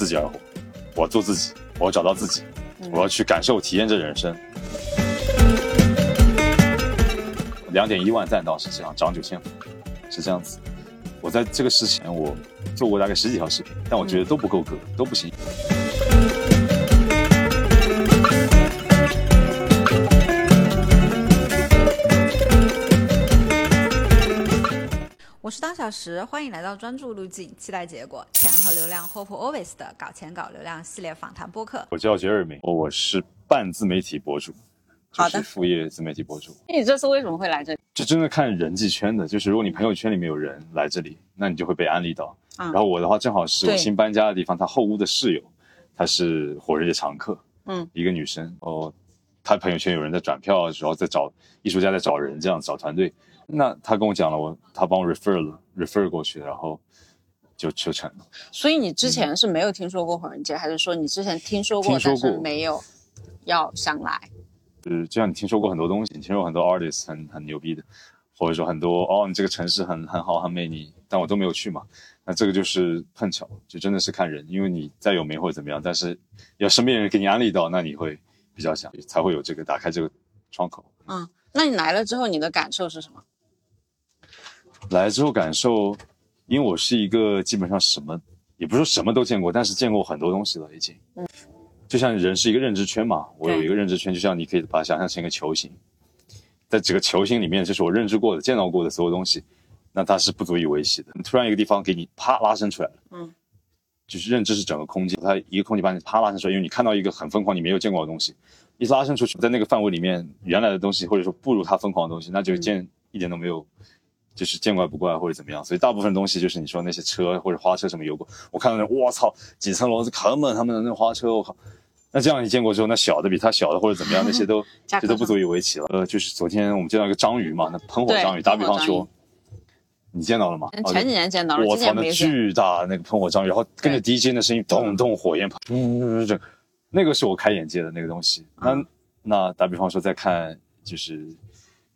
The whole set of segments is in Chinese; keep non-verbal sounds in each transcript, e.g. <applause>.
自己而活，我要做自己，我要找到自己，我要去感受、体验这人生。两点一万赞到，实际上涨九千粉，是这样子。我在这个事前，我做过大概十几条视频，但我觉得都不够格，都不行。我是当小时，欢迎来到专注路径，期待结果，钱和流量，Hope Always 的搞钱搞流量系列访谈播客。我叫杰尔明，我是半自媒体博主，就好的是副业自媒体博主。你这次为什么会来这里？这真的看人际圈的，就是如果你朋友圈里面有人来这里，那你就会被安利到。嗯然后我的话，正好是我新搬家的地方，他后屋的室友，她是火热的常客，嗯，一个女生。哦，她朋友圈有人在转票，然后在找艺术家在找人，这样找团队。那他跟我讲了，我他帮我 refer 了，refer 过去，然后就就成了。所以你之前是没有听说过火人节，还是说你之前听说过，听说过但是没有要想来？就是就像你听说过很多东西，你听说过很多 artist 很很牛逼的，或者说很多哦，你这个城市很很好很美，你但我都没有去嘛。那这个就是碰巧，就真的是看人，因为你再有名或者怎么样，但是要身边人给你安利到，那你会比较想，才会有这个打开这个窗口。嗯，那你来了之后，你的感受是什么？来之后感受，因为我是一个基本上什么也不是说什么都见过，但是见过很多东西了已经。嗯，就像人是一个认知圈嘛，我有一个认知圈，就像你可以把它想象成一个球形，在这个球形里面，这是我认知过的、见到过的所有东西，那它是不足以维系的。突然一个地方给你啪拉伸出来了，嗯，就是认知是整个空间，它一个空间把你啪拉伸出来，因为你看到一个很疯狂你没有见过的东西，一拉伸出去，在那个范围里面，原来的东西或者说不如它疯狂的东西，那就见、一点都没有。就是见怪不怪或者怎么样，所以大部分东西就是你说那些车或者花车什么油过，我看到那我操几层楼很猛，他们的那花车，我靠，那这样你见过之后，那小的比它小的或者怎么样，那些都 <laughs> 这都不足以为奇了。呃，就是昨天我们见到一个章鱼嘛，那喷火章鱼，打比方说，你见到了吗？哦前几年见到了，我操，那。巨大那个喷火章鱼，然后跟着 DJ 的声音，咚咚火焰喷，嗯，这那个是我开眼界的那个东西。那那打比方说，再看就是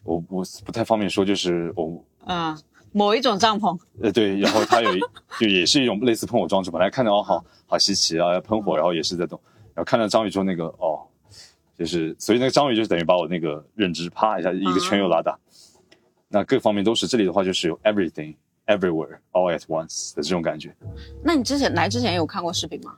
我我不太方便说，就是我嗯，某一种帐篷，呃，对，然后它有一就也是一种类似喷火装置，本来看到哦好好稀奇啊，喷火，然后也是在动，然后看到章鱼之后那个哦，就是所以那个章鱼就是等于把我那个认知啪一下一个圈又拉大，那各方面都是这里的话就是有 everything everywhere all at once 的这种感觉。那你之前来之前有看过视频吗？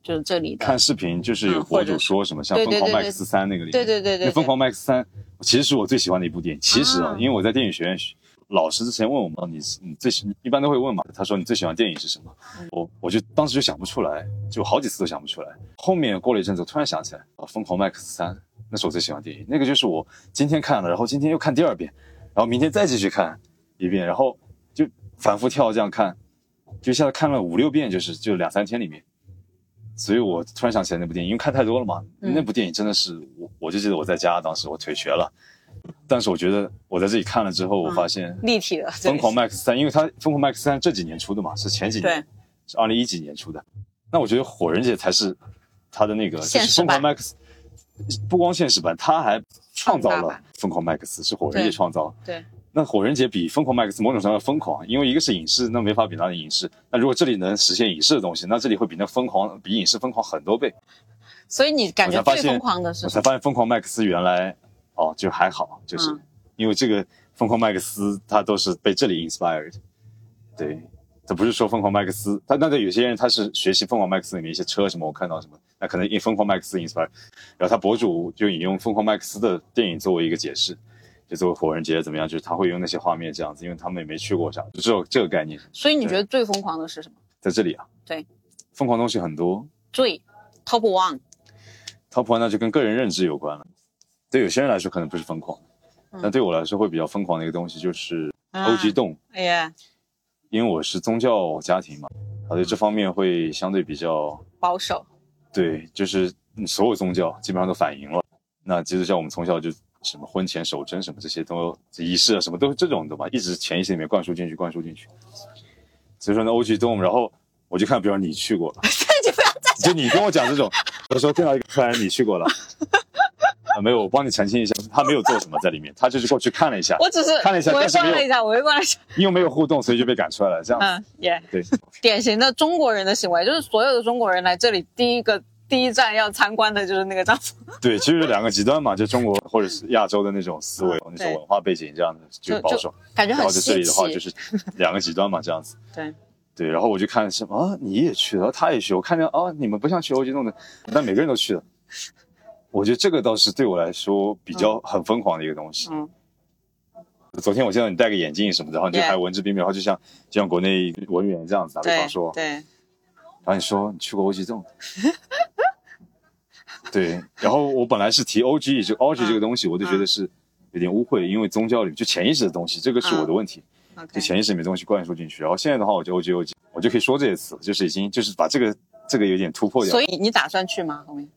就是这里的，看视频就是有博主说什么像疯狂 Max 三那个里面，对对对疯狂 Max 三其实是我最喜欢的一部电影。其实啊啊，因为我在电影学院学，老师之前问我们，你你最喜一般都会问嘛，他说你最喜欢电影是什么？嗯我我就当时就想不出来，就好几次都想不出来。后面过了一阵子，我突然想起来，啊，疯狂麦克斯三那是我最喜欢电影，那个就是我今天看了，然后今天又看第二遍，然后明天再继续看一遍，然后就反复跳这样看，就一下子看了五六遍，就是就两三天里面。所以我突然想起来那部电影，因为看太多了嘛。嗯那部电影真的是我，我就记得我在家当时我腿瘸了，但是我觉得我在这里看了之后，我发现立体的《疯狂 Max 三》，因为它《疯狂 Max 三》这几年出的嘛，是前几年，对，是二零一几年出的。那我觉得《火人节》才是它的那个就是疯狂 Max》，不光现实版，它还创造了疯狂 Max》，是火人节创造的。对，那火人节比疯狂 Max 某种程度上疯狂，因为一个是影视，那没法比那的影视。那如果这里能实现影视的东西，那这里会比那疯狂比影视疯狂很多倍。所以你感觉最疯狂的是我？才发现疯狂麦克斯原来哦就还好，就是、嗯因为这个疯狂麦克斯他都是被这里 inspired，对，他不是说疯狂麦克斯，他那个有些人他是学习疯狂麦克斯里面一些车什么，我看到什么，那可能因疯狂麦克斯 inspired，然后他博主就引用疯狂麦克斯的电影作为一个解释。就作为火人节怎么样？就是他会用那些画面这样子，因为他们也没去过啥，就只有这个概念所以你觉得最疯狂的是什么？在这里啊。对，疯狂东西很多，最 top one，Top One 那就跟个人认知有关了。对有些人来说可能不是疯狂，嗯。但对我来说会比较疯狂的一个东西就是啊 OG 动，哎呀，因为我是宗教家庭嘛，啊对这方面会相对比较保守，对，就是嗯所有宗教基本上都反映了。那基督教我们从小就什么婚前守贞什么这些都仪式啊什么都是这种的嘛，一直潜意识里面灌输进去，灌输进去。所以说呢欧吉洞，然后我就看，比如你去过了，<laughs> 就不要再就你跟我讲这种，我说见到一个客人你去过了，<laughs> 啊没有，我帮你澄清一下，他没有做什么在里面，他就是过去看了一下，<laughs> 我只是看了一下围但是没有观了一下，围观了一下。因为没有互动，所以就被赶出来了。这样子，嗯，也对，典型的中国人的行为，就是所有的中国人来这里第一个第一站要参观的就是那个丈夫。对，其实两个极端嘛，就中国或者是亚洲的那种思维、<laughs> 那种文化背景这样子，就就保守，感觉很然后在这里的话。就是两个极端嘛，这样子。<laughs> 对，对，然后我就看什么啊，你也去了，他也去，我看见啊，你们不像去欧吉弄的，但每个人都去了。我觉得这个倒是对我来说比较很疯狂的一个东西。嗯，昨天我见到你戴个眼镜什么的，然后你就还文质彬彬，然后就像就像国内文员这样子，打比方说，对，然后你说你去过欧吉粽，对，然后我本来是提 OG 就 OG 这个东西，我就觉得是有点污秽，因为宗教里就潜意识的东西，这个是我的问题，就潜意识里面东西灌输进去。然后现在的话，我就 OG OG，我就可以说这些词，就是已经就是把这个这个有点突破掉所。以你打算去吗？后面？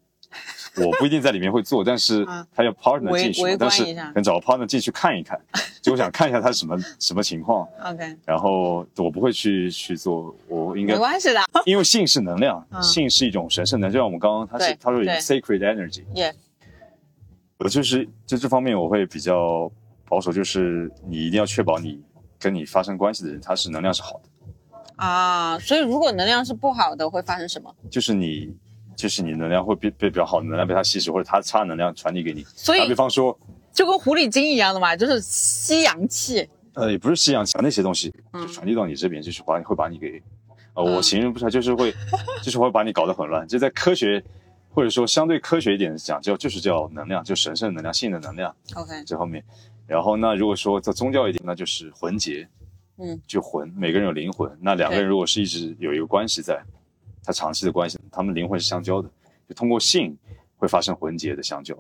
我不一定在里面会做，但是嗯他要 partner 进去，但是观一下可能找个 partner 进去看一看，就我想看一下他什么什么情况，<laughs> OK，然后我不会去去做，我应该没关系的。因为性是能量，嗯性是一种神圣能量，就像我们刚刚他是他说 sacred energy，也我就是在这方面我会比较保守，就是你一定要确保你跟你发生关系的人他是能量是好的，啊，所以如果能量是不好的，会发生什么？就是你就是你能量会被被比较好的能量被他吸收，或者他差能量传递给你。所以打比方说，就跟狐狸精一样的嘛，就是吸阳气。呃，也不是吸阳气那些东西嗯就传递到你这边，就是把你会把你给，我形容不出来，就是会，<laughs> 就是会把你搞得很乱。就在科学或者说相对科学一点讲，叫就是叫能量，就神圣能量、性的能量 OK，这后面。然后那如果说在宗教一点，那就是魂结，嗯，就魂，每个人有灵魂。那两个人如果是一直有一个关系在，他长期的关系，他们灵魂是相交的，就通过性会发生魂结的相交。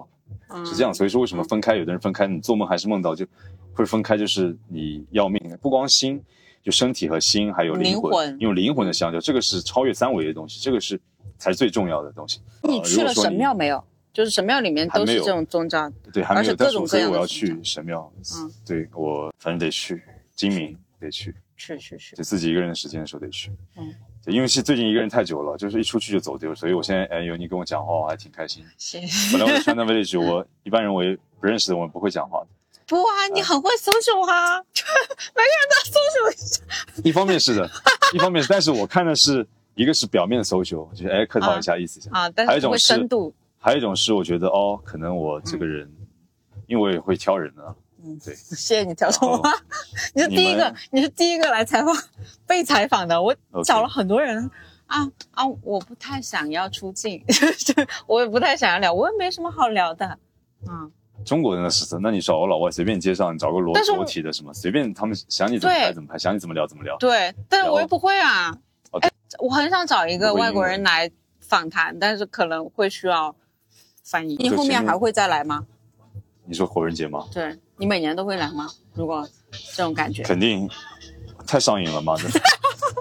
嗯是这样，所以说为什么分开？有的人分开，你做梦还是梦到，就会分开，就是你要命。不光心，就身体和心还有灵灵魂用灵魂的相交，这个是超越三维的东西，这个是才是最重要的东西。你呃去了神庙？没有？就是神庙里面都是这种宗教。对，还没有，各种但是所以各样的我要去神庙。嗯，对我反正得去，精明得去，去去去就自己一个人的时间的时候得去。嗯，对，因为是最近一个人太久了，就是一出去就走丢，所以我现在哎有你跟我讲话，我还挺开心。谢本来我在 China Village，<laughs> 我一般人我也不认识的，我不会讲话的。不啊，你很会 social 啊，每个人都要 social 一下。<laughs> 一方面是的，一方面是，但是我看的是一个是表面的 social，就是哎客套一下，意思一下；啊，但是会还有一种是深度。还有一种是我觉得哦，可能我这个人，因为我也会挑人的，嗯，对，<laughs> 谢谢你挑中我，<laughs> 你是第一个你，你是第一个来采访被采访的。我找了很多人啊啊，我不太想要出镜，<laughs> 我也不太想要聊，我也没什么好聊的。嗯，中国人的是的，那你找个老外随便街上，你找个裸裸体的什么，随便他们想你怎么拍怎么拍，想你怎么聊怎么聊。对，但是我又不会啊。哦哎，我很想找一个外国人来访谈，但是可能会需要翻译。你后面还会再来吗？你说火人节吗？对你每年都会来吗？如果这种感觉，肯定太上瘾了，妈的！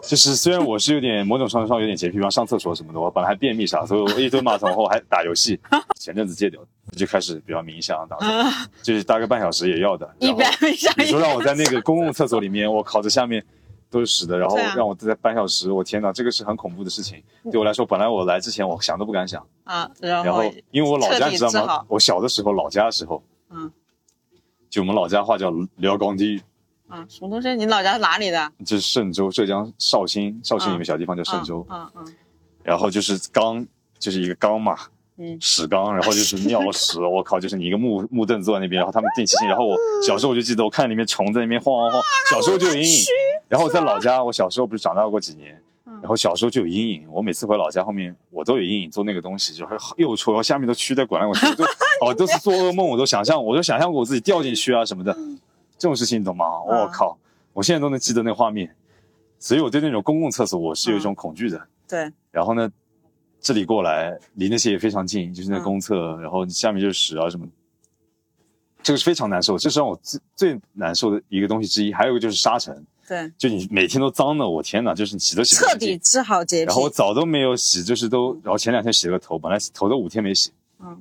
就是虽然我是有点某种程度上有点洁癖，比方上厕所什么的，我本来还便秘啥，所以我一蹲马桶后还打游戏，前阵子戒掉，就开始比较冥想，当时就是大概半小时也要的。一然后边想你说让我在那个公共厕所里面，我靠，这下面都是屎的，然后让我在半小时，我天哪，这个是很恐怖的事情。对我来说，本来我来之前我想都不敢想，啊，然然后因为我老家你知道吗？我小的时候老家的时候，嗯就我们老家话叫辽钢地，啊，什么东西？你老家是哪里的？就是嵊州，浙江绍兴，绍兴有个小地方叫嵊州，嗯嗯然后就是缸，就是一个缸嘛，嗯屎缸，然后就是尿屎，<laughs> 我靠，就是你一个木木凳坐在那边，然后他们定期性，<laughs> 然后我小时候我就记得我看里面虫在那边晃晃晃，<laughs> 小时候就有阴影。然后我在老家，我小时候不是长大过几年，然后小时候就有阴影，我每次回老家后面我都有阴影，做那个东西就是又臭，然后下面都蛆在滚来滚去，哦都是做噩梦，我都想象，我都想象过我自己掉进去啊什么的，这种事情你懂吗？我靠，我现在都能记得那画面，所以我对那种公共厕所我是有一种恐惧的。对，然后呢，这里过来离那些也非常近，就是那嗯公厕，然后下面就是屎啊什么，这个是非常难受，这是让我最最难受的一个东西之一。还有一个就是沙尘，对，就你每天都脏的，我天哪，就是你洗都洗不彻底治好洁癖然后。我澡都没有洗，就是都，然后前两天洗了个头，本来头都五天没洗。嗯，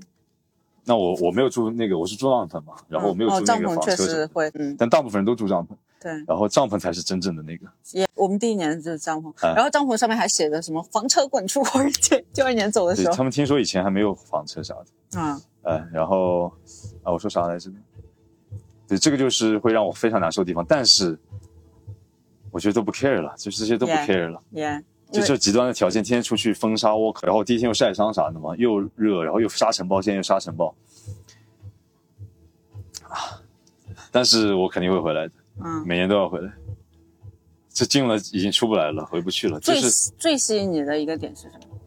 那我我没有住那个，我是住帐篷嘛，然后我没有哦住那个帐篷确实会，嗯，但大部分人都住帐篷，对。然后帐篷才是真正的那个。也我们第一年就是帐篷，嗯然后帐篷上面还写着什么“房车滚出火人节”，第二年走的时候，他们听说以前还没有房车啥的，嗯，哎，然后啊，我说啥来着？对，这个就是会让我非常难受的地方，但是我觉得都不 care 了，就这些都不 care 了。Yeah，就这极端的条件，天天出去风沙沃克，然后第一天又晒伤啥的嘛，又热，然后又沙尘暴，现在又沙尘暴，啊！但是我肯定会回来的，嗯，每年都要回来。这进了已经出不来了，回不去了。这最是最吸引你的一个点是什么？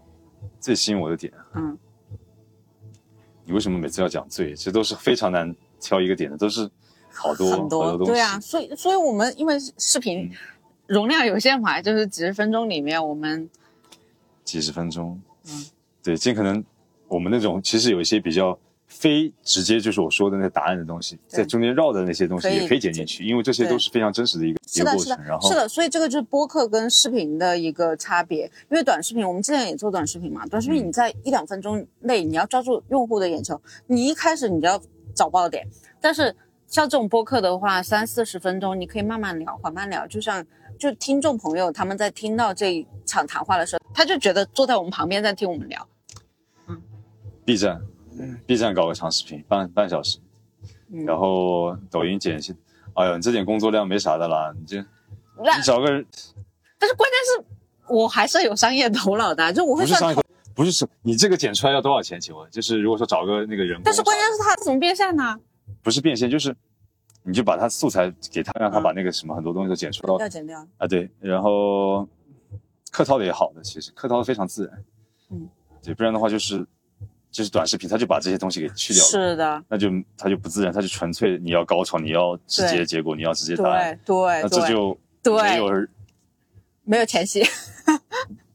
最吸引我的点。嗯，你为什么每次要讲最？这都是非常难挑一个点的，都是好多很好多东西。对啊，所以所以我们因为视频嗯容量有限嘛，就是几十分钟里面我们几十分钟，嗯，对，尽可能我们那种其实有一些比较非直接就是我说的那答案的东西，在中间绕的那些东西也可以剪进去，因为这些都是非常真实的一个一个过程。然，后是的，所以这个就是播客跟视频的一个差别。因为短视频，我们之前也做短视频嘛，短视频嗯你在一两分钟内你要抓住用户的眼球，你一开始你就要找爆点。但是像这种播客的话，三四十分钟你可以慢慢聊，缓慢聊，就像就听众朋友他们在听到这一场谈话的时候，他就觉得坐在我们旁边在听我们聊。嗯 B 站嗯，B 站搞个长视频，半半小时，嗯然后抖音剪一些。哎呀，你这点工作量没啥的啦，你这你找个人但是关键是我还是有商业头脑的，就我会算不是上一个，不是是你这个剪出来要多少钱？请问，就是如果说找个那个人但是关键是他怎么变现呢？不是变现，就是你就把他素材给他，让他嗯把那个什么很多东西都剪出来。要剪掉。啊，对，然后客套的也好的，其实客套的非常自然，嗯，对，不然的话就是就是短视频，他就把这些东西给去掉了，是的，那就他就不自然，他就纯粹你要高潮，你要直接结果，你要直接答案，对对那这，就对没有没有前戏。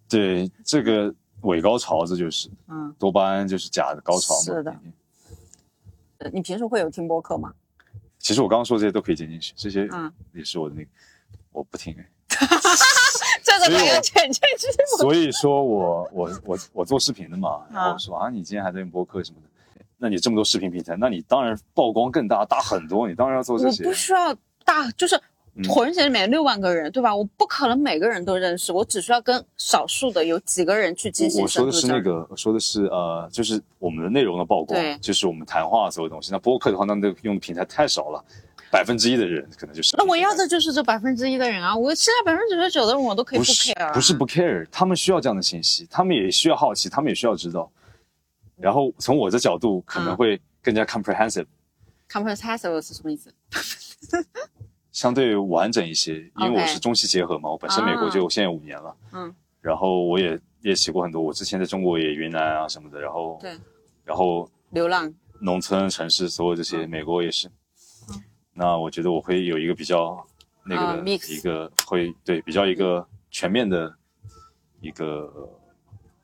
对这个伪高潮，这就是嗯，多巴胺就是假的高潮嘛。是的你平时会有听播客吗？其实我刚刚说这些都可以剪进去，这些嗯，也是我的那个，我不听哎。<laughs> 这个可以我没有剪进去。所以说我我我我做视频的嘛，然后啊我说啊，你今天还在用播客什么的，那你这么多视频平台，那你当然曝光更大，大很多，你当然要做这些我不。需要大，就是嗯浑身里面六万个人，对吧？我不可能每个人都认识，我只需要跟少数的有几个人去进行我我说的是那。个，我说的是呃，就是我们的内容的曝对光，就是我们谈话所有东西。那播客的话，那那个用的平台太少了，百分之一的人可能就是。那我要的就是这百分之一的人啊！我现在百分之九十九的人我都可以不 care 啊。不是不 care，他们需要这样的信息，他们也需要好奇，他们也需要知道。然后从我的角度可能嗯会更加 comprehensive，、comprehensive 是什么意思？相对完整一些，因为我是中西结合嘛，我本身美国就现在五年了，嗯，然后我也练习过很多，我之前在中国也云南啊什么的，然后对，然后。流浪。农村、城市，所有这些，嗯。美国也是。嗯。那我觉得我会有一个比较那个啊的、一个会对比较一个全面的一个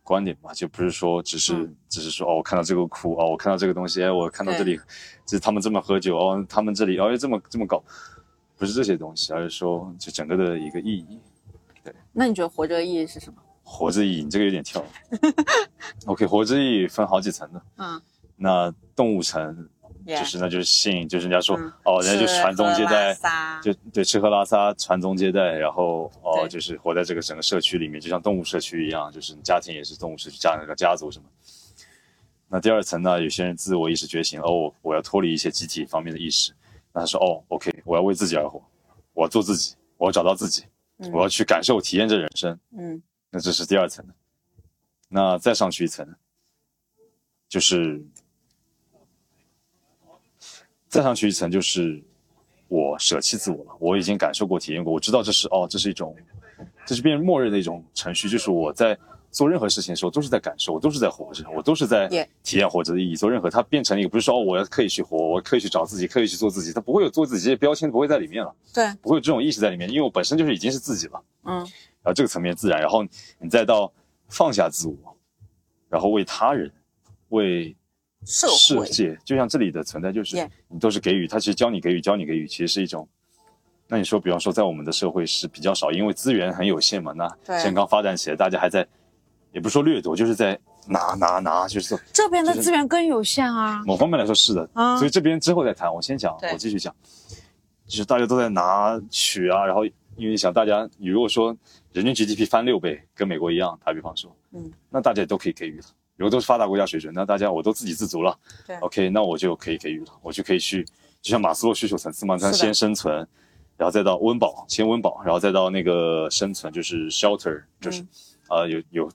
观点吧，就不是说只是、嗯。只是说哦，我看到这个哭哦，我看到这个东西，哎，我看到这里，就是他们这么喝酒哦，他们这里哦这么这么搞，不是这些东西，而是说就整个的一个意义。对那你觉得活着的意义是什么？活着意义，你这个有点跳。<laughs> OK，活着意义分好几层的。嗯，那动物层就是那就是性，就是人家说、嗯哦，人家就吃传宗接代就对吃喝拉撒传宗接代，然后哦就是活在这个整个社区里面，就像动物社区一样，就是家庭也是动物社区，家那个家族什么。那第二层呢，有些人自我意识觉醒，哦，我我要脱离一些集体方面的意识，那他说哦，OK，我要为自己而活，我要做自己，我要找到自己，嗯我要去感受体验这人生，嗯那这是第二层的。那再上去一层，就是再上去一层，就是我舍弃自我了。我已经感受过、体验过，我知道这是哦，这是一种，这是变成默认的一种程序，就是我在做任何事情的时候都是在感受，我都是在活着，我都是在体验活着的意义。做任何，它变成了一个不是说哦，我要刻意去活，我刻意去找自己，刻意去做自己，它不会有做自己这些标签不会在里面了，对，不会有这种意识在里面，因为我本身就是已经是自己了。嗯然后这个层面自然，然后你再到放下自我，然后为他人、为社会世界，就像这里的存在，就是你都是给予，他其实教你给予，教你给予，其实是一种。那你说，比方说，在我们的社会是比较少，因为资源很有限嘛。那对现在刚发展起来，大家还在，也不是说掠夺，就是在拿拿拿，就是这边的资源更有限啊。某方面来说是的。啊所以这边之后再谈，我先讲，我继续讲，就是大家都在拿取啊，然后因为你想，大家你如果说人均 GDP 翻六倍，跟美国一样，打比方说，嗯，那大家也都可以给予了。如如果都是发达国家水准，那大家我都自给自足了对，OK，那我就可以给予了，我就可以去，就像马斯洛需求层次嘛，他先生存，然后再到温饱，先温饱，然后再到那个生存，就是 shelter，就是、嗯呃有有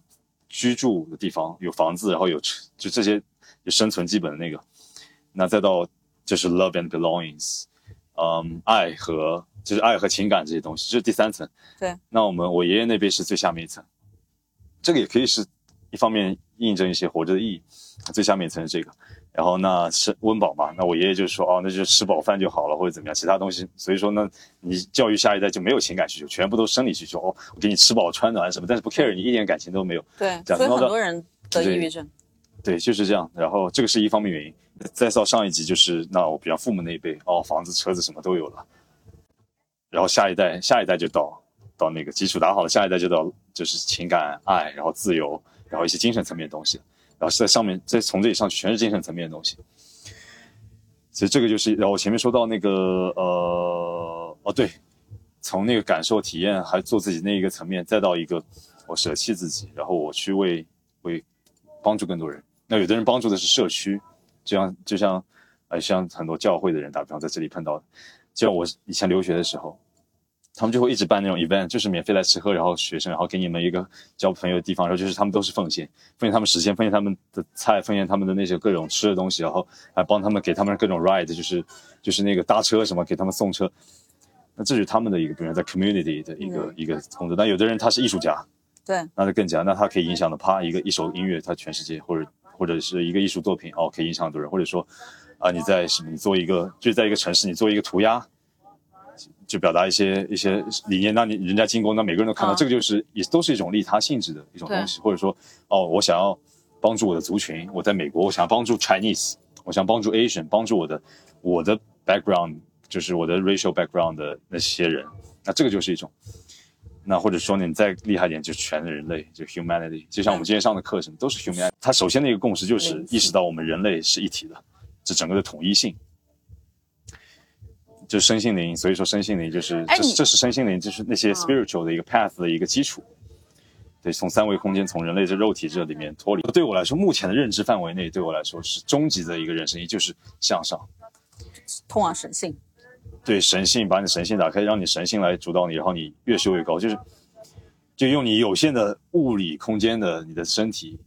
居住的地方，有房子，然后有吃就这些就生存基本的那个，那再到就是 love and belongings，嗯，爱和就是爱和情感这些东西，这是第三层。对，那我们我爷爷那辈是最下面一层，这个也可以是一方面印证一些活着的意义，最下面一层是这个。然后那是温饱嘛，那我爷爷就说哦，那就吃饱饭就好了，或者怎么样，其他东西。所以说呢，你教育下一代就没有情感需求，全部都生理需求。哦，我给你吃饱穿暖什么，但是不 care 你一点感情都没有。对，所以很多人得抑郁症。对，就是这样。然后这个是一方面原因。再到上一级就是，那我比方父母那一辈，哦，房子、车子什么都有了。然后下一代，下一代就到到那个基础打好了，下一代就到就是情感、爱，然后自由，然后一些精神层面的东西。然后是在上面，再从这里上去全是精神层面的东西。所以这个就是，然后我前面说到那个呃，哦对，从那个感受、体验，还做自己那一个层面，再到一个我舍弃自己，然后我去为为帮助更多人。那有的人帮助的是社区，就像就像呃像很多教会的人，打比方在这里碰到，就像我以前留学的时候，他们就会一直办那种 event，就是免费来吃喝，然后学生然后给你们一个交朋友的地方，然后就是他们都是奉献，奉献他们时间，奉献他们的菜，奉献他们的那些各种吃的东西，然后还帮他们给他们各种 ride，就是就是那个搭车什么给他们送车。那这是他们的一个，比如在 community 的一个、一个工作。但有的人他是艺术家，对，那就更加，那他可以影响的，啪一个一首音乐，他全世界或者或者是一个艺术作品，哦，可以影响很多人，或者说，啊、你在什么，你做一个，就在一个城市，你做一个涂鸦，就表达一些一些理念，那你人家进攻，那每个人都看到，啊这个就是也都是一种利他性质的一种东西，或者说，哦，我想要帮助我的族群，我在美国，我想要帮助 Chinese，我想帮助 Asian，帮助我的我的 background，就是我的 racial background 的那些人，那这个就是一种。那或者说你再厉害一点，就是全人类，就 humanity，就像我们今天上的课程都是 humanity。它首先的一个共识就是意识到我们人类是一体的，这整个的统一性，就是身心灵。所以说身心灵就是这是这这是身心灵，就是那些 spiritual 的一个 path 的一个基础。对，从三维空间，从人类这肉体这里面脱离。对我来说，目前的认知范围内，对我来说是终极的一个人生也，就是向上。通往神性。对神性，把你神性打开，让你神性来主导你，然后你越修越高，就是就用你有限的物理空间的你的身体，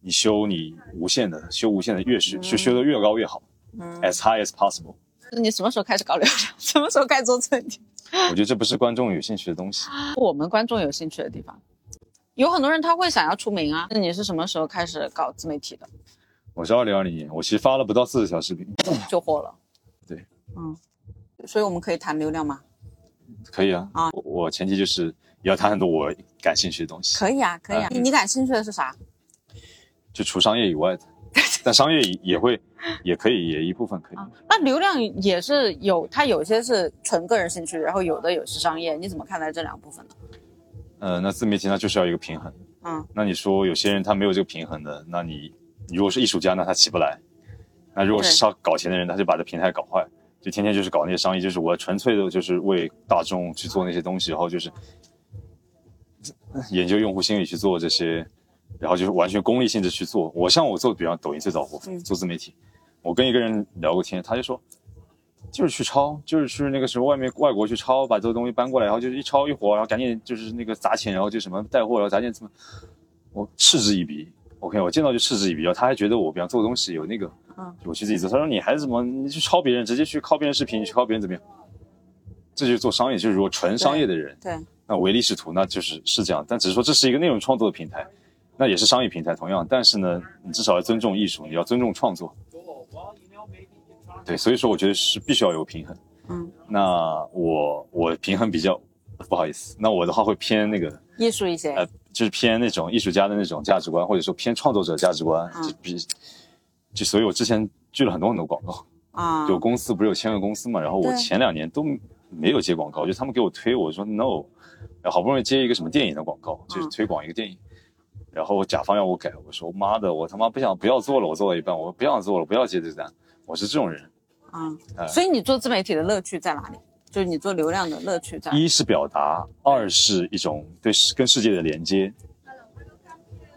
你修你无限的，修无限的越修就修的越高越好、嗯 a s high as possible。你什么时候开始搞流量？<laughs> 什么时候开始做自媒体？<laughs> 我觉得这不是观众有兴趣的东西。<laughs> 我们观众有兴趣的地方，有很多人他会想要出名啊。那你是什么时候开始搞自媒体的？我是二零二零年，我其实发了不到四十条视频，就火了。对，嗯，所以我们可以谈流量吗？可以啊。啊我我前提就是也要谈很多我感兴趣的东西，可以啊，可以啊。嗯你你感兴趣的是啥？就除商业以外的，但商业也也会也可以，也一部分可以。啊，那流量也是有，它有些是纯个人兴趣，然后有的有是商业，你怎么看待这两部分呢？呃，那自媒体它就是要一个平衡。嗯，那你说有些人他没有这个平衡的，那你你如果是艺术家，那他起不来；那如果是要搞钱的人，他就把这平台搞坏，就天天就是搞那些商业，就是我纯粹的就是为大众去做那些东西，然后就是研究用户心理去做这些，然后就是完全功利性质去做。我像我做，比方抖音最早做自媒体，我跟一个人聊过天，他就说。就是去抄，就是去那个什么外面外国去抄，把这个东西搬过来，然后就是一抄一火，然后赶紧就是那个砸钱，然后就什么带货，然后砸钱怎么，我嗤之以鼻。OK，我见到就嗤之以鼻，然后他还觉得我比方做东西有那个，嗯，我去自己做。他说你还是怎么，你去抄别人，直接去靠别人视频，你去靠别人怎么样？这就是做商业，就是如果纯商业的人，对，那唯利是图，那就是是这样。但只是说这是一个内容创作的平台，那也是商业平台，同样。但是呢，你至少要尊重艺术，你要尊重创作。对，所以说我觉得是必须要有平衡。嗯，那我我平衡比较不好意思，那我的话会偏那个艺术一些。呃，就是偏那种艺术家的那种价值观，或者说偏创作者价值观，嗯就比就所以我之前拒了很多很多广告，啊，<laughs> 有公司不是有签个公司嘛，然后我前两年都没有接广告，就他们给我推，我说 no，好不容易接一个什么电影的广告，就是嗯推广一个电影。然后甲方要我改，我说妈的，我他妈不想不要做了，我做到一半，我不想做了，不要接这单，我是这种人。嗯，呃所以你做自媒体的乐趣在哪里？就是你做流量的乐趣在哪里。一是表达，二是一种对世跟世界的连接。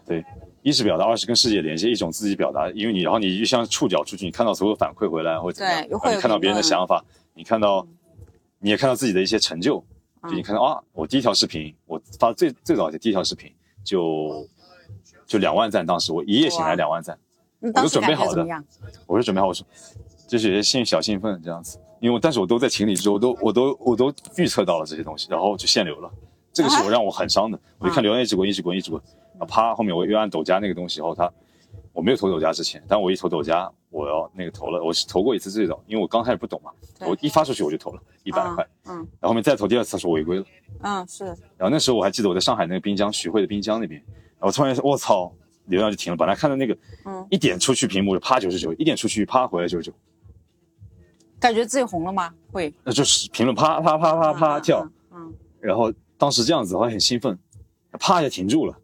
对，一是表达，二是跟世界连接，一种自己表达，因为你然后你就像触角出去，你看到所有反馈回来或者怎么样，看到别人的想法，你看到你也看到自己的一些成就，就你嗯看到啊，我第一条视频我发最最早的第一条视频就就两万赞，当时我一夜醒来哇两万赞。你当时准备好的？我是准备好，我说就是有些兴小兴奋这样子，因为我但是我都在情理之中，我都我都我都预测到了这些东西，然后就限流了，这个是我让我很伤的，我就看流量一直滚一直滚一直滚，啊啪，后面我又按抖加那个东西，然后它我没有投抖加之前，但我一投抖加，我要那个投了，我是投过一次最早，因为我刚开始不懂嘛，我一发出去我就投了一百块，嗯。然后后面再投第二次，他说违规了，嗯是。然后那时候我还记得我在上海那个滨江徐汇的滨江那边，然后突然我操，流量就停了。本来看到那个，嗯一点出去屏幕就啪九十九，一点出去啪回来九十九，感觉自己红了吗？会那就是评论啪啪啪啪啪跳，嗯然后当时这样子我还很兴奋，啪一下停住了，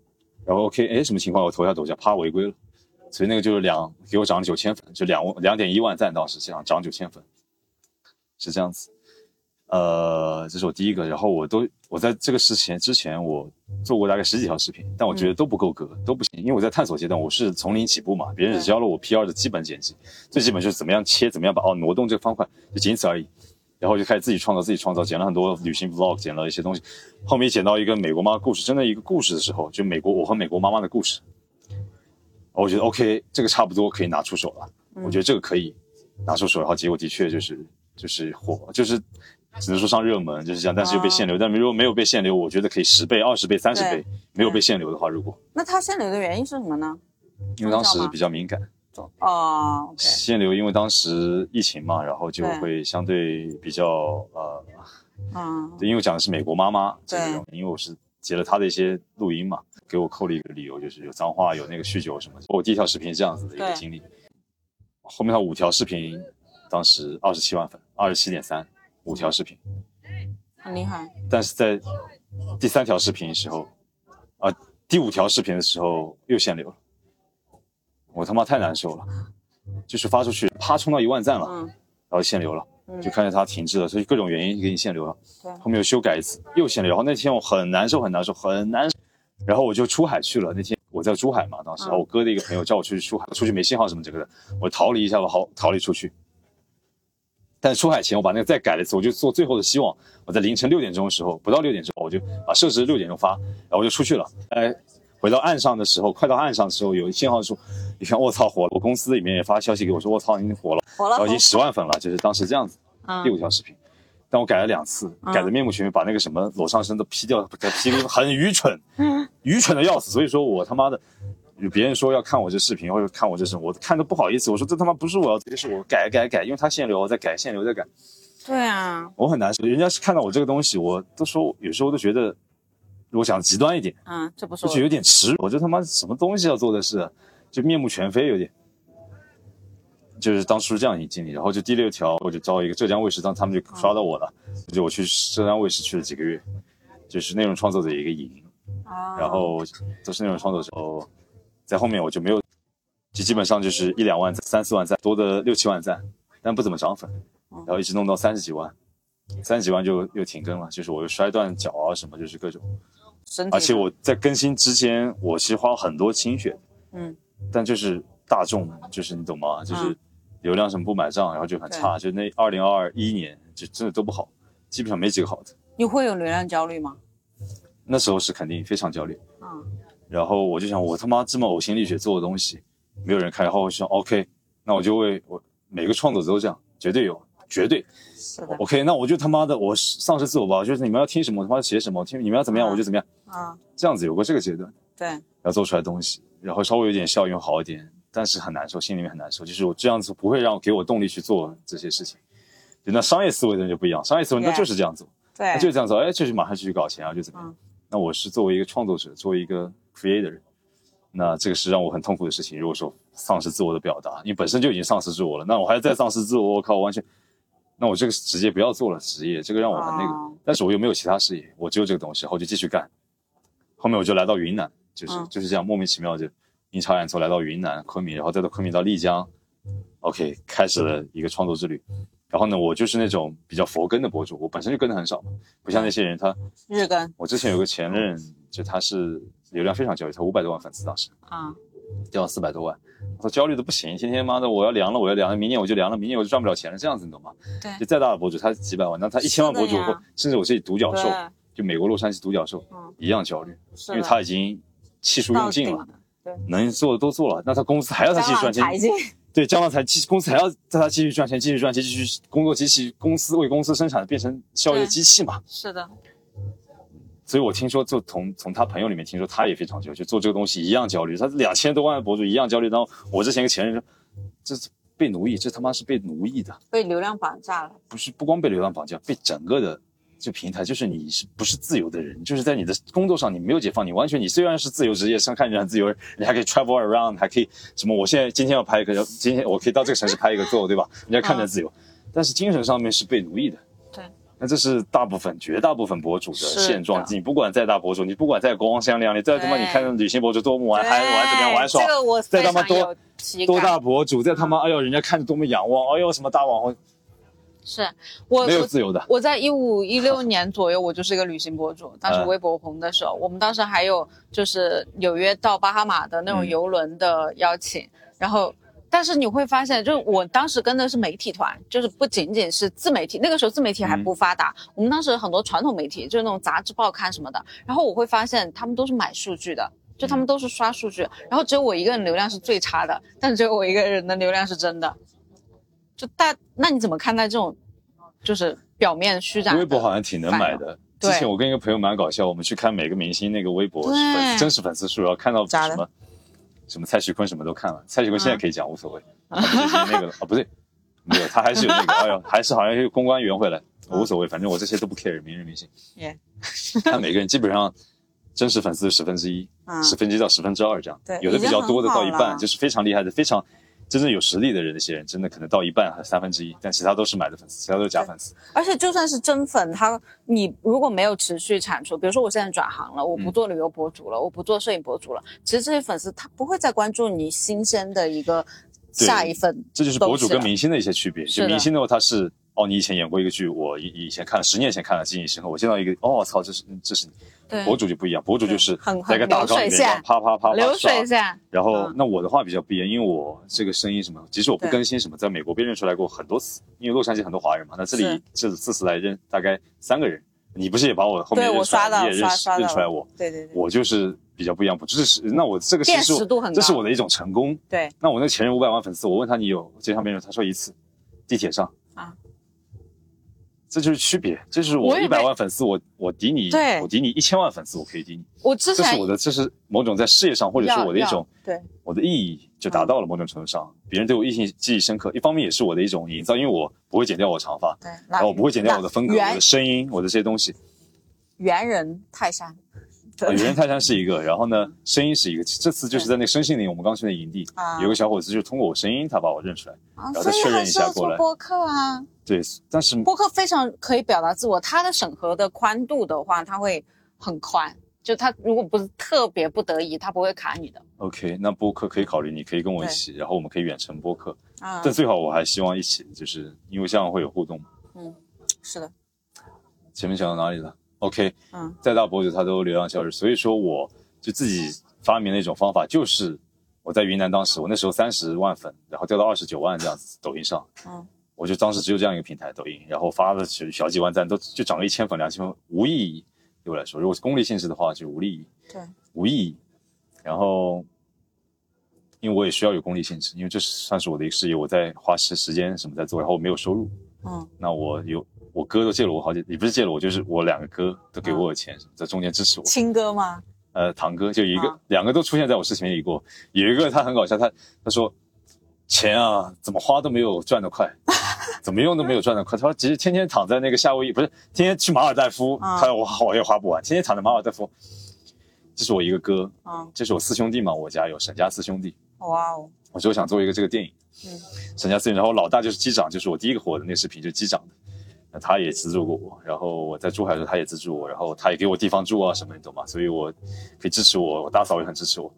然后 OK，哎什么情况？我投一下抖下，啪违规了，所以那个就是两给我涨了九千粉，就两两点一万赞，当时这样涨九千粉，是这样子。呃，这是我第一个，然后我都我在这个事情之前我做过大概十几条视频，但我觉得都不够格，都不行，因为我在探索阶段，我是从零起步嘛，别人只教了我 P 二的基本剪辑，最基本就是怎么样切，怎么样把哦挪动这个方块，就仅此而已。然后就开始自己创造，自己创造，剪了很多旅行 vlog，剪了一些东西。后面剪到一个美国妈故事，真的一个故事的时候，就美国我和美国妈妈的故事，我觉得 OK，这个差不多可以拿出手了。我觉得这个可以拿出手，然后结果的确就是就是火，就是只能说上热门就是这样，但是又被限流。但如果没有被限流，我觉得可以十倍、二十倍、三十倍。没有被限流的话，如果那他限流的原因是什么呢？因为当时比较敏感，哦限流，因为当时疫情嘛，然后就会相对比较呃。嗯 <laughs> 对，因为我讲的是美国妈妈这个对，因为我是截了她的一些录音嘛，给我扣了一个理由，就是有脏话，有那个酗酒什么的。我第一条视频是这样子的一个经历，后面他五条视频，当时二十七万粉，二十七点三，五条视频，很厉害，但是在第三条视频的时候，啊、第五条视频的时候又限流了，我他妈太难受了，就是发出去啪冲到一万赞了，嗯然后限流了。嗯就看见它停滞了，所以各种原因给你限流了。对后面又修改一次，又限流。然后那天我很难受，很难受，很难受。然后我就出海去了。那天我在珠海嘛，当时、嗯然后我哥的一个朋友叫我出去出海，出去没信号什么这个的，我逃离一下吧，好逃离出去。但是出海前我把那个再改了一次，我就做最后的希望。我在凌晨六点钟的时候，不到六点钟，我就把设置六点钟发，然后我就出去了。哎，回到岸上的时候，快到岸上的时候有信号说，你看我操火了，我公司里面也发消息给我说我操你火了。火了然后已经十万粉了，就是当时这样子。第五嗯条视频，但我改了两次，改的面目全非，把那个什么裸上身都 P 掉，给 P 的很愚蠢，<laughs> 愚蠢的要死。所以说我他妈的，有别人说要看我这视频或者看我这什么，我看都不好意思。我说这他妈不是我要，这是我改改改，因为他限流，我在改限流在改，对啊，我很难受。人家是看到我这个东西，我都说有时候都觉得，如果想极端一点，嗯，这不是我就有点耻辱。我这他妈什么东西要做的事，就面目全非，有点。就是当初这样一经历，然后就第六条，我就招一个浙江卫视，当他们就刷到我了，就我去浙江卫视去了几个月，就是内容创作者一个营，啊，然后都是内容创作者，哦在后面我就没有，就基本上就是一两万赞、三四万赞，多的六七万赞，但不怎么涨粉，然后一直弄到三十几万，三十几万就又停更了，就是我又摔断脚啊什么，就是各种，而且我在更新之前，我其实花了很多心血，嗯但就是大众，就是你懂吗？就是嗯流量什么不买账，然后就很差，就那二零二一年就真的都不好，基本上没几个好的。你会有流量焦虑吗？那时候是肯定非常焦虑，嗯然后我就想，我他妈这么呕心沥血做的东西，没有人看，然后我想，OK，那我就为我每个创作者都这样，绝对有，绝对是的，OK，那我就他妈的我丧失自我吧，就是你们要听什么，我他妈写什么，我听你们要怎么样嗯我就怎么样，啊，这样子有过这个阶段。对，要做出来东西，然后稍微有点效用好一点，但是很难受，心里面很难受。就是我这样子不会让给我动力去做这些事情。就那商业思维的人就不一样，商业思维那就是这样做，对他，就是这样做，哎，就是马上就去搞钱啊，就怎么样。嗯那我是作为一个创作者，作为一个 creator，那这个是让我很痛苦的事情。如果说丧失自我的表达，你本身就已经丧失自我了，那我还再丧失自我，我靠，我完全，那我这个直接不要做了，职业这个让我很那个。哦但是我又没有其他事业，我只有这个东西，然后就继续干。后面我就来到云南，就是、嗯就是这样莫名其妙就阴差阳错来到云南昆明，然后再到昆明到丽江，OK，开始了一个创作之旅。然后呢，我就是那种比较佛跟的博主，我本身就跟的很少，不像那些人他，日更。我之前有个前任，就他是流量非常焦虑，他五百多万粉丝当时，啊，掉了四百多万，他焦虑的不行，天天妈的我要凉了，我要凉了，明年我就凉了，明年我就赚不了钱了，这样子你懂吗？对。就再大的博主，他几百万，那他一千万博主或甚至我这里独角兽，就美国洛杉矶独角兽嗯，一样焦虑，因为他已经气数用尽了对，能做的都做了，那他公司还要他继续赚钱，对，将来才继公司还要在他继续赚钱，继续赚钱，继续工作机器，公司为公司生产变成效益的机器嘛。是的，所以我听说，就从从他朋友里面听说，他也非常焦虑，就做这个东西一样焦虑。他两千多万的博主一样焦虑。然后我之前一个前任说，这是被奴役，这他妈是被奴役的，被流量绑架了。不是不光被流量绑架，被整个的这平台，就是你是不是自由的人，就是在你的工作上你没有解放，你完全你虽然是自由职业，上看着很自由，你还可以 travel around，还可以什么？我现在今天要拍一个，今天我可以到这个城市拍一个做，对吧？人家看着自由，但是精神上面是被奴役的。对。那这是大部分、绝大部分博主的现状。你不管再大博主，你不管再光鲜亮丽，再他妈你看旅行博主多么玩嗨玩怎么样玩耍这，个我再他妈多多大博主，再他妈哎呦人家看着多么仰望，哎呦什么大网红，是我没有我自由的。我在一五一六年左右，我就是一个旅行博主。当时嗯微博红的时候，我们当时还有就是纽约到巴哈马的那种嗯游轮的邀请，然后。但是你会发现，就是我当时跟的是媒体团，就是不仅仅是自媒体，那个时候自媒体还不发达，我们当时很多传统媒体，就是那种杂志、报刊什么的。然后我会发现，他们都是买数据的，就他们都是刷数据，然后只有我一个人流量是最差的，但只有我一个人的流量是真的。就大，那你怎么看待这种，就是表面虚假？微博好像挺能买的。之前我跟一个朋友蛮搞笑，我们去看每个明星那个微博粉丝真实粉丝数，然后看到什么什么蔡徐坤什么都看了。蔡徐坤现在可以讲无所谓，啊那个了啊？不对，没有，他还是有那个，哎呦，还是好像有公关圆回来，我无所谓，反正我这些都不 care，名人明星。耶看每个人基本上真实粉丝十分之一，嗯十分之一到十分之二这样，对有的比较多的到一半，就是非常厉害的，非常真正有实力的人，那些人真的可能到一半还是三分之一，但其他都是买的粉丝，其他都是假粉丝。而且就算是真粉，他你如果没有持续产出，比如说我现在转行了，我不做旅游博主了，我不做摄影博主了，其实这些粉丝他不会再关注你新鲜的一个下一份，这就是博主跟明星的一些区别。就明星的话，他是哦，你以前演过一个剧，我以以前看了，十年前看了，记忆深刻。我见到一个，哦操，这是这是你。对博主就不一样，博主就是在一个大缸里面啪啪啪啪流水刷。线，然后嗯那我的话比较不一样，因为我这个声音什么，即使我不更新什么，在美国被认出来过很多次，因为洛杉矶很多华人嘛，那这里这这次次来认大概三个人，你不是也把我后面认出来，我刷到你也认认出来我，对对对我就是比较不一样，不这是那我这个辨是识度很高这是我的一种成功，对，那我那前任五百万粉丝，我问他你有街上没人，他说一次，地铁上啊，这就是区别，这就是我一百万粉丝，我我抵你，对我抵你一千万粉丝，我可以抵你，我之前这是我的，这是某种在事业上或者是我的一种对我的意义就达到了某种程度上，别人对我印象记忆深刻，一方面也是我的一种营造，因为我不会剪掉我长发，对，然后我不会剪掉我的风格、我的声音、我的这些东西。猿人泰山，<laughs> 啊，对有人泰山是一个，然后呢，声音是一个。这次就是在那个生信里，我们刚去那营地，啊有个小伙子就是通过我声音，他把我认出来。啊，然后再确认一下过来播客啊。对，但是播客非常可以表达自我，它的审核的宽度的话，它会很宽。就它如果不是特别不得已，它不会卡你的。OK，那播客可以考虑，你可以跟我一起，然后我们可以远程播客。啊但最好我还希望一起，就是因为这样会有互动。嗯，是的，前面讲到哪里了？OK，嗯，再大博主他都流量消失，所以说我就自己发明了一种方法，就是我在云南当时，我那时候三十万粉，然后掉到二十九万这样子，抖音上，嗯，我就当时只有这样一个平台，抖音，然后发了小小几万赞，都就涨了一千粉、两千粉，无意义对我来说，如果是功利性质的话，就无意。义，对，无意义。然后，因为我也需要有功利性质，因为这是算是我的一个事业，我在花时时间什么在做，然后我没有收入，嗯。那我有我哥都借了我好几，也不是借了我，就是我两个哥都给我钱，在中间支持我。亲哥吗？呃，堂哥就一个、啊两个都出现在我视频里过，有一个他很搞笑，他他说钱啊怎么花都没有赚得快，<laughs> 怎么用都没有赚得快。他说其实天天躺在那个夏威夷，不是天天去马尔代夫，啊他我我也花不完，天天躺在马尔代夫。这是我一个哥，嗯，这是我四兄弟嘛，我家有沈家四兄弟。哇哦，我就想做一个这个电影，嗯，沈家四兄弟，然后老大就是机长，就是我第一个火的那个视频，就是机长的，那他也资助过我，然后我在珠海的时候他也资助我，然后他也给我地方住啊什么，你懂吗？所以我可以支持我，我大嫂也很支持我，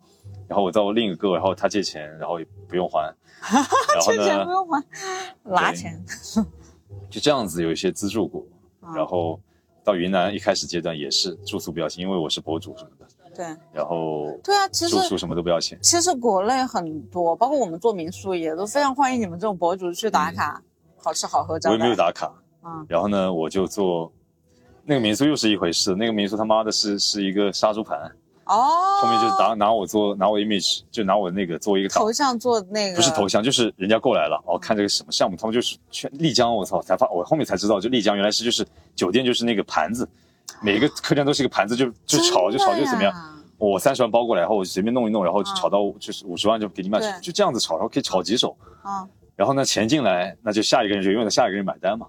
然后我到我另一个哥，然后他借钱，然后也不用还，<laughs> 然后欠钱不用还，拿钱。就这样子有一些资助过，嗯然后到云南一开始阶段也是住宿不要钱，因为我是博主什么的，对然后对啊，其实住宿什么都不要钱。其实国内很多，包括我们做民宿也都非常欢迎你们这种博主去打卡，好吃好喝招待。嗯我也没有打卡，嗯。然后呢，我就做那个民宿又是一回事，那个民宿他妈的是是一个杀猪盘，哦，后面就是拿拿我做拿我 image，就拿我那个做一个头像做那个不是头像，就是人家过来了，哦，看这个什么项目，他们就是去丽江，我操，才发我后面才知道，就丽江原来是就是酒店就是那个盘子，每一个客栈都是一个盘子，就就炒就炒就怎么样，我三十万包过来，然后我随便弄一弄，然后就嗯。炒到就是五十万就给你卖出去，就这样子炒，然后可以炒几手，啊，然后呢钱进来，那就下一个人就永远的下一个人买单嘛。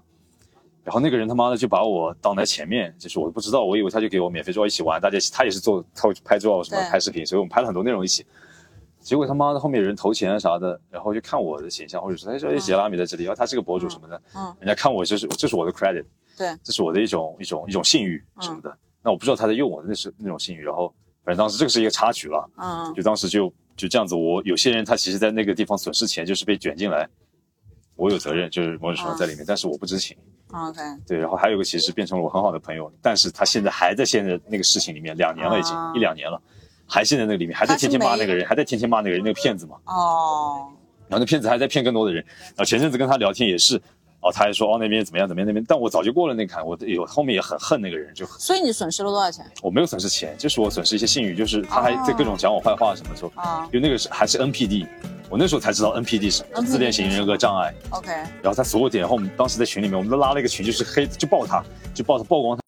然后那个人他妈的就把我挡在前面，就是我不知道，我以为他就给我免费做一起玩，大家他也是做他拍照什么拍视频，所以我们拍了很多内容一起。结果他妈的后面有人投钱啊啥的，然后就看我的形象，或者说哎说哎杰拉米在这里，然后他是个博主什么的，嗯人家看我就是这是我的 credit，对，这是我的一种一种一种信誉什么的。那我不知道他在用我的那是那种信誉，然后反正当时这个是一个插曲了，嗯就当时就就这样子，我有些人他其实在那个地方损失钱，就是被卷进来，我有责任，就是某种程度在里面，但是我不知情。，OK，对，然后还有一个其实变成了我很好的朋友，但是他现在还在现在那个事情里面，两年了已经、啊。一两年了，还陷在那个里面，还在天天骂那个人，还在天天骂那个人那个骗子嘛，哦，然后那骗子还在骗更多的人，然后前阵子跟他聊天也是，哦，他还说哦那边怎么样怎么样那边，但我早就过了那坎，我有后面也很恨那个人，就所以你损失了多少钱我没有损失钱，就是我损失一些信誉，就是他还在各种讲我坏话什么时候，啊因为那个是还是 NPD，我那时候才知道 NPD 是自恋型人格障碍，？OK，然后他所有点，然后我们当时在群里面，我们都拉了一个群，就是黑就爆他，就爆他曝光他。